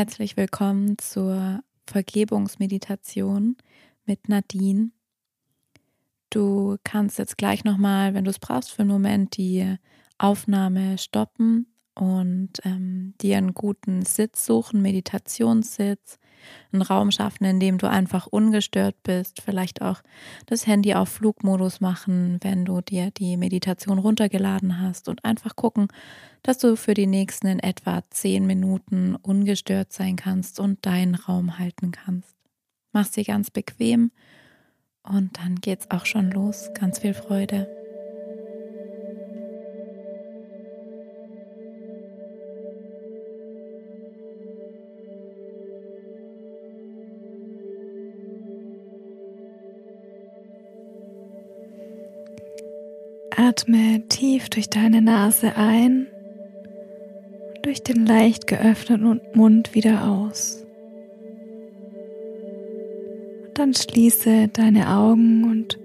Herzlich willkommen zur Vergebungsmeditation mit Nadine. Du kannst jetzt gleich nochmal, wenn du es brauchst, für einen Moment die Aufnahme stoppen und ähm, dir einen guten Sitz suchen, Meditationssitz, einen Raum schaffen, in dem du einfach ungestört bist, vielleicht auch das Handy auf Flugmodus machen, wenn du dir die Meditation runtergeladen hast und einfach gucken, dass du für die nächsten in etwa zehn Minuten ungestört sein kannst und deinen Raum halten kannst. Mach's dir ganz bequem und dann geht's auch schon los. Ganz viel Freude. Atme tief durch deine Nase ein und durch den leicht geöffneten Mund wieder aus. Und dann schließe deine Augen und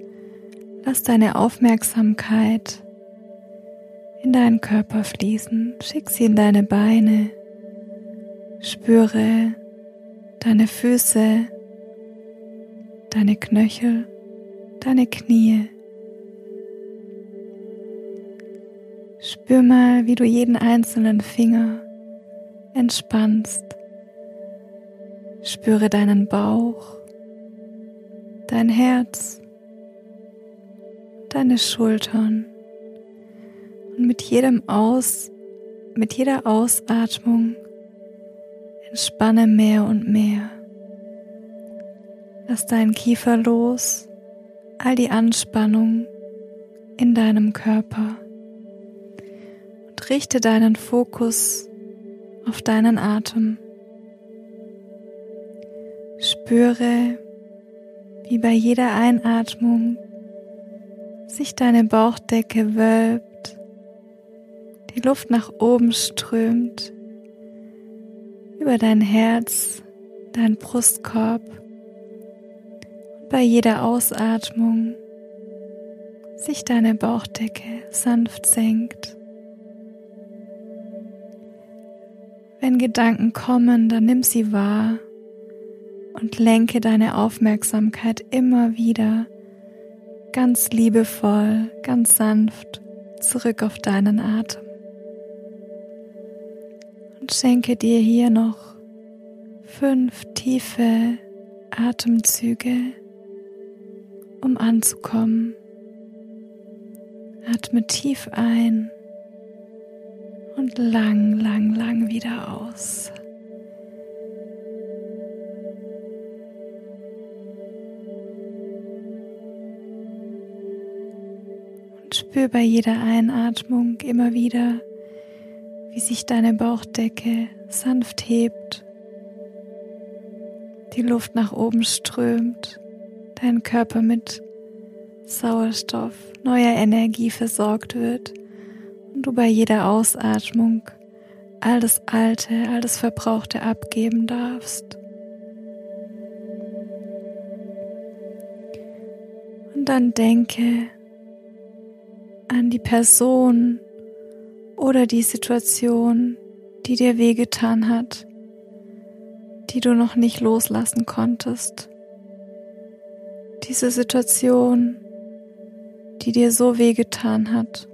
lass deine Aufmerksamkeit in deinen Körper fließen. Schick sie in deine Beine. Spüre deine Füße, deine Knöchel, deine Knie. Spür mal, wie du jeden einzelnen Finger entspannst. Spüre deinen Bauch, dein Herz, deine Schultern. Und mit jedem Aus, mit jeder Ausatmung entspanne mehr und mehr. Lass deinen Kiefer los, all die Anspannung in deinem Körper richte deinen Fokus auf deinen Atem. Spüre, wie bei jeder Einatmung sich deine Bauchdecke wölbt, die Luft nach oben strömt, über dein Herz, dein Brustkorb und bei jeder Ausatmung sich deine Bauchdecke sanft senkt. Wenn Gedanken kommen, dann nimm sie wahr und lenke deine Aufmerksamkeit immer wieder ganz liebevoll, ganz sanft zurück auf deinen Atem. Und schenke dir hier noch fünf tiefe Atemzüge, um anzukommen. Atme tief ein und lang, lang, lang wieder aus. Und spür bei jeder Einatmung immer wieder, wie sich deine Bauchdecke sanft hebt, die Luft nach oben strömt, dein Körper mit Sauerstoff, neuer Energie versorgt wird du bei jeder Ausatmung all das Alte, all das Verbrauchte abgeben darfst. Und dann denke an die Person oder die Situation, die dir wehgetan hat, die du noch nicht loslassen konntest. Diese Situation, die dir so wehgetan hat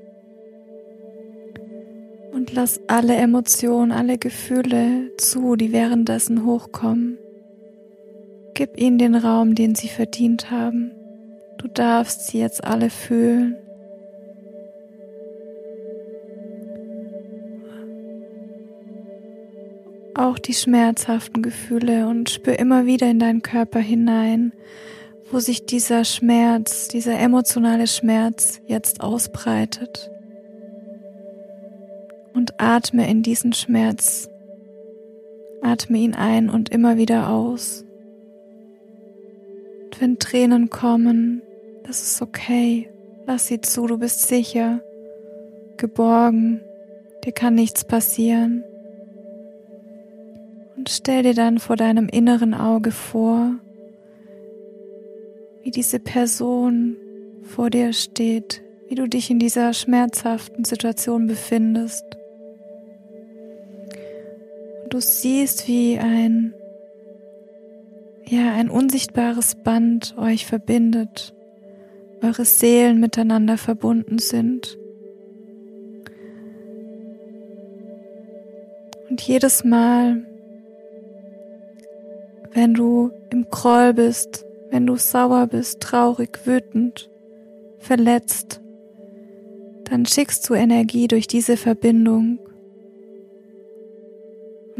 und lass alle Emotionen, alle Gefühle zu, die währenddessen hochkommen. Gib ihnen den Raum, den sie verdient haben. Du darfst sie jetzt alle fühlen. Auch die schmerzhaften Gefühle und spür immer wieder in deinen Körper hinein, wo sich dieser Schmerz, dieser emotionale Schmerz jetzt ausbreitet atme in diesen Schmerz. Atme ihn ein und immer wieder aus. Und wenn Tränen kommen, das ist okay. Lass sie zu, du bist sicher, geborgen, dir kann nichts passieren. Und stell dir dann vor deinem inneren Auge vor, wie diese Person vor dir steht, wie du dich in dieser schmerzhaften Situation befindest Du siehst, wie ein, ja, ein unsichtbares Band euch verbindet, eure Seelen miteinander verbunden sind. Und jedes Mal, wenn du im Groll bist, wenn du sauer bist, traurig, wütend, verletzt, dann schickst du Energie durch diese Verbindung.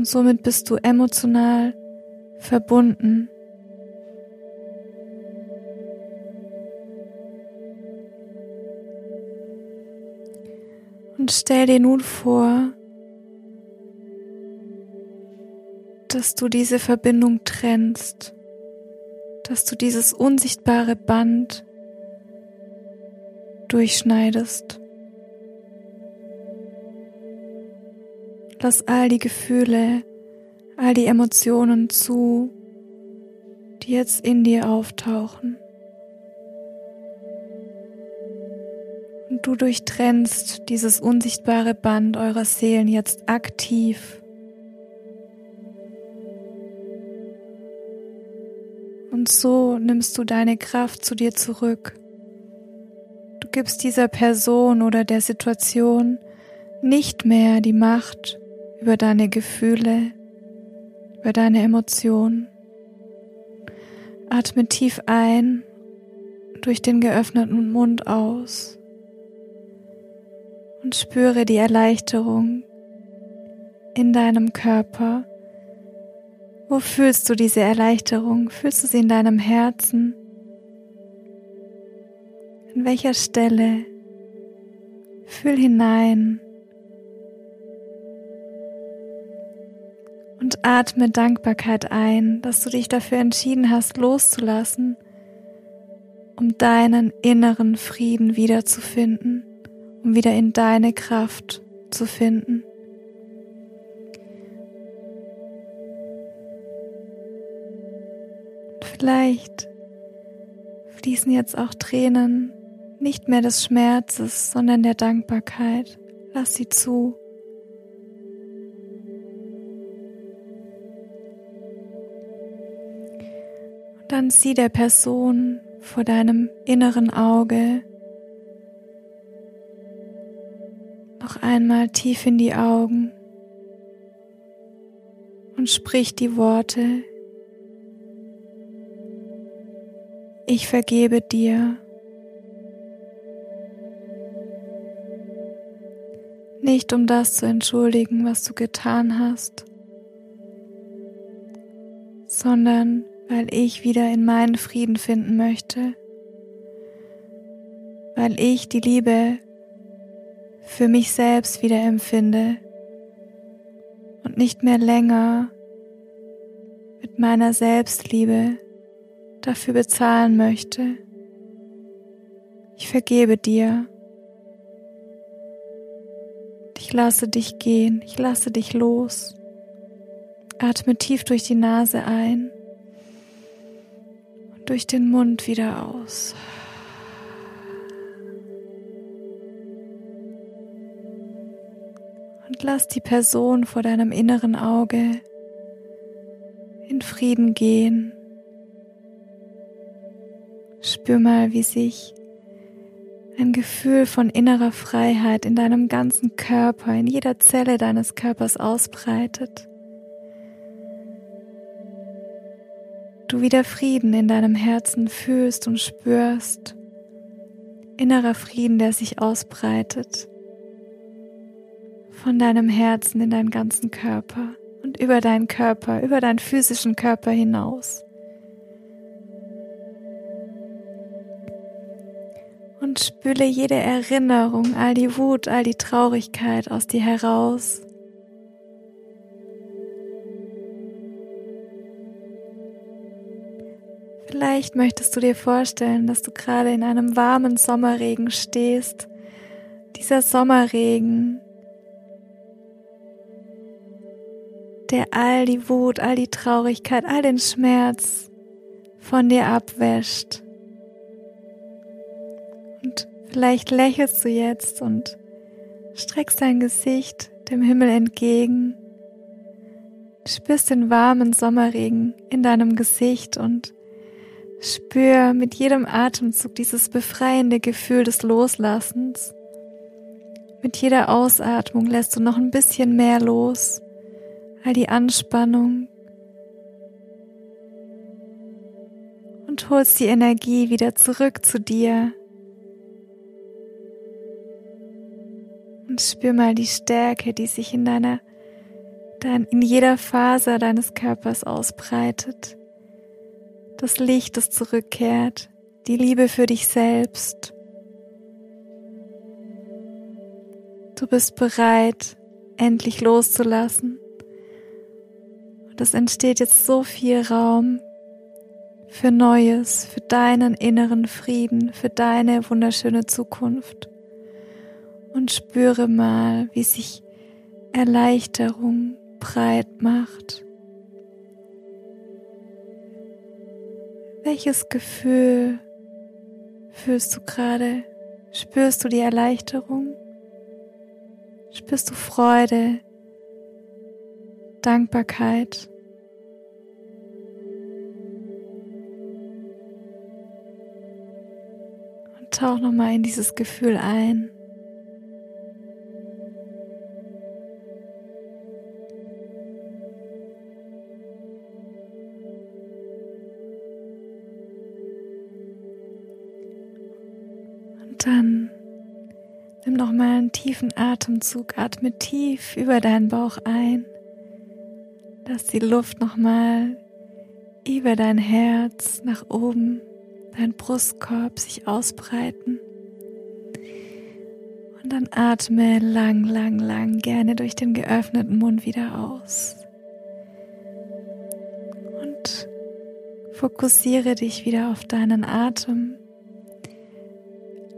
Und somit bist du emotional verbunden. Und stell dir nun vor, dass du diese Verbindung trennst, dass du dieses unsichtbare Band durchschneidest. Lass all die Gefühle, all die Emotionen zu, die jetzt in dir auftauchen. Und du durchtrennst dieses unsichtbare Band eurer Seelen jetzt aktiv. Und so nimmst du deine Kraft zu dir zurück. Du gibst dieser Person oder der Situation nicht mehr die Macht über deine Gefühle, über deine Emotionen. Atme tief ein durch den geöffneten Mund aus und spüre die Erleichterung in deinem Körper. Wo fühlst du diese Erleichterung? Fühlst du sie in deinem Herzen? An welcher Stelle? Fühl hinein. Und atme Dankbarkeit ein, dass du dich dafür entschieden hast, loszulassen, um deinen inneren Frieden wiederzufinden, um wieder in deine Kraft zu finden. vielleicht fließen jetzt auch Tränen nicht mehr des Schmerzes, sondern der Dankbarkeit. Lass sie zu. Dann sieh der Person vor deinem inneren Auge noch einmal tief in die Augen und sprich die Worte, ich vergebe dir. Nicht um das zu entschuldigen, was du getan hast, sondern weil ich wieder in meinen Frieden finden möchte, weil ich die Liebe für mich selbst wieder empfinde und nicht mehr länger mit meiner Selbstliebe dafür bezahlen möchte. Ich vergebe dir. Ich lasse dich gehen, ich lasse dich los. Atme tief durch die Nase ein durch den Mund wieder aus. Und lass die Person vor deinem inneren Auge in Frieden gehen. Spür mal, wie sich ein Gefühl von innerer Freiheit in deinem ganzen Körper, in jeder Zelle deines Körpers ausbreitet. Du wieder Frieden in deinem Herzen fühlst und spürst. Innerer Frieden, der sich ausbreitet. Von deinem Herzen in deinen ganzen Körper und über deinen Körper, über deinen physischen Körper hinaus. und spüle jede Erinnerung, all die Wut, all die Traurigkeit aus dir heraus. Vielleicht möchtest du dir vorstellen, dass du gerade in einem warmen Sommerregen stehst. Dieser Sommerregen, der all die Wut, all die Traurigkeit, all den Schmerz von dir abwäscht. Und vielleicht lächelst du jetzt und streckst dein Gesicht dem Himmel entgegen, spürst den warmen Sommerregen in deinem Gesicht und spür mit jedem Atemzug dieses befreiende Gefühl des Loslassens. Mit jeder Ausatmung lässt du noch ein bisschen mehr los, all die Anspannung und holst die Energie wieder zurück zu dir. Und spür mal die Stärke, die sich in deiner, dein, in jeder Faser deines Körpers ausbreitet. Das Licht, das zurückkehrt, die Liebe für dich selbst. Du bist bereit, endlich loszulassen. Und es entsteht jetzt so viel Raum für Neues, für deinen inneren Frieden, für deine wunderschöne Zukunft. Und spüre mal, wie sich Erleichterung breit macht. Welches Gefühl fühlst du gerade? Spürst du die Erleichterung? Spürst du Freude, Dankbarkeit? tauch nochmal in dieses Gefühl ein. Dann nimm nochmal einen tiefen Atemzug, atme tief über deinen Bauch ein. Lass die Luft nochmal über dein Herz nach oben dein Brustkorb sich ausbreiten. Und dann atme lang, lang, lang gerne durch den geöffneten Mund wieder aus. Und fokussiere dich wieder auf deinen Atem.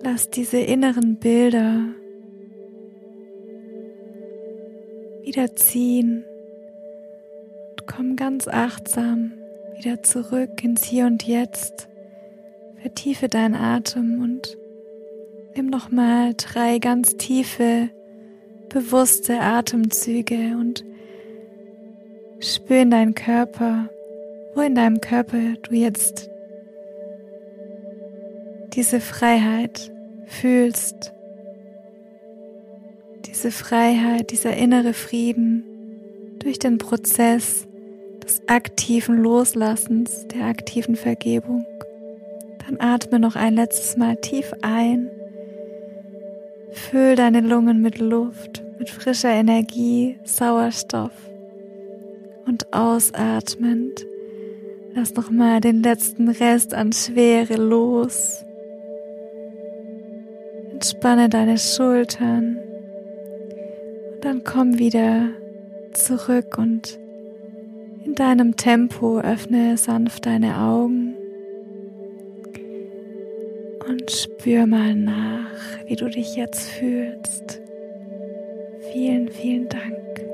Lass diese inneren Bilder wieder ziehen und komm ganz achtsam wieder zurück ins Hier und Jetzt. Vertiefe deinen Atem und nimm nochmal drei ganz tiefe, bewusste Atemzüge und spür in deinen Körper, wo in deinem Körper du jetzt diese Freiheit fühlst, diese Freiheit, dieser innere Frieden durch den Prozess des aktiven Loslassens, der aktiven Vergebung. Dann atme noch ein letztes Mal tief ein. Füll deine Lungen mit Luft, mit frischer Energie, Sauerstoff. Und ausatmend, lass noch mal den letzten Rest an Schwere los. Entspanne deine Schultern. Und dann komm wieder zurück und in deinem Tempo öffne sanft deine Augen. Und spür mal nach, wie du dich jetzt fühlst. Vielen, vielen Dank.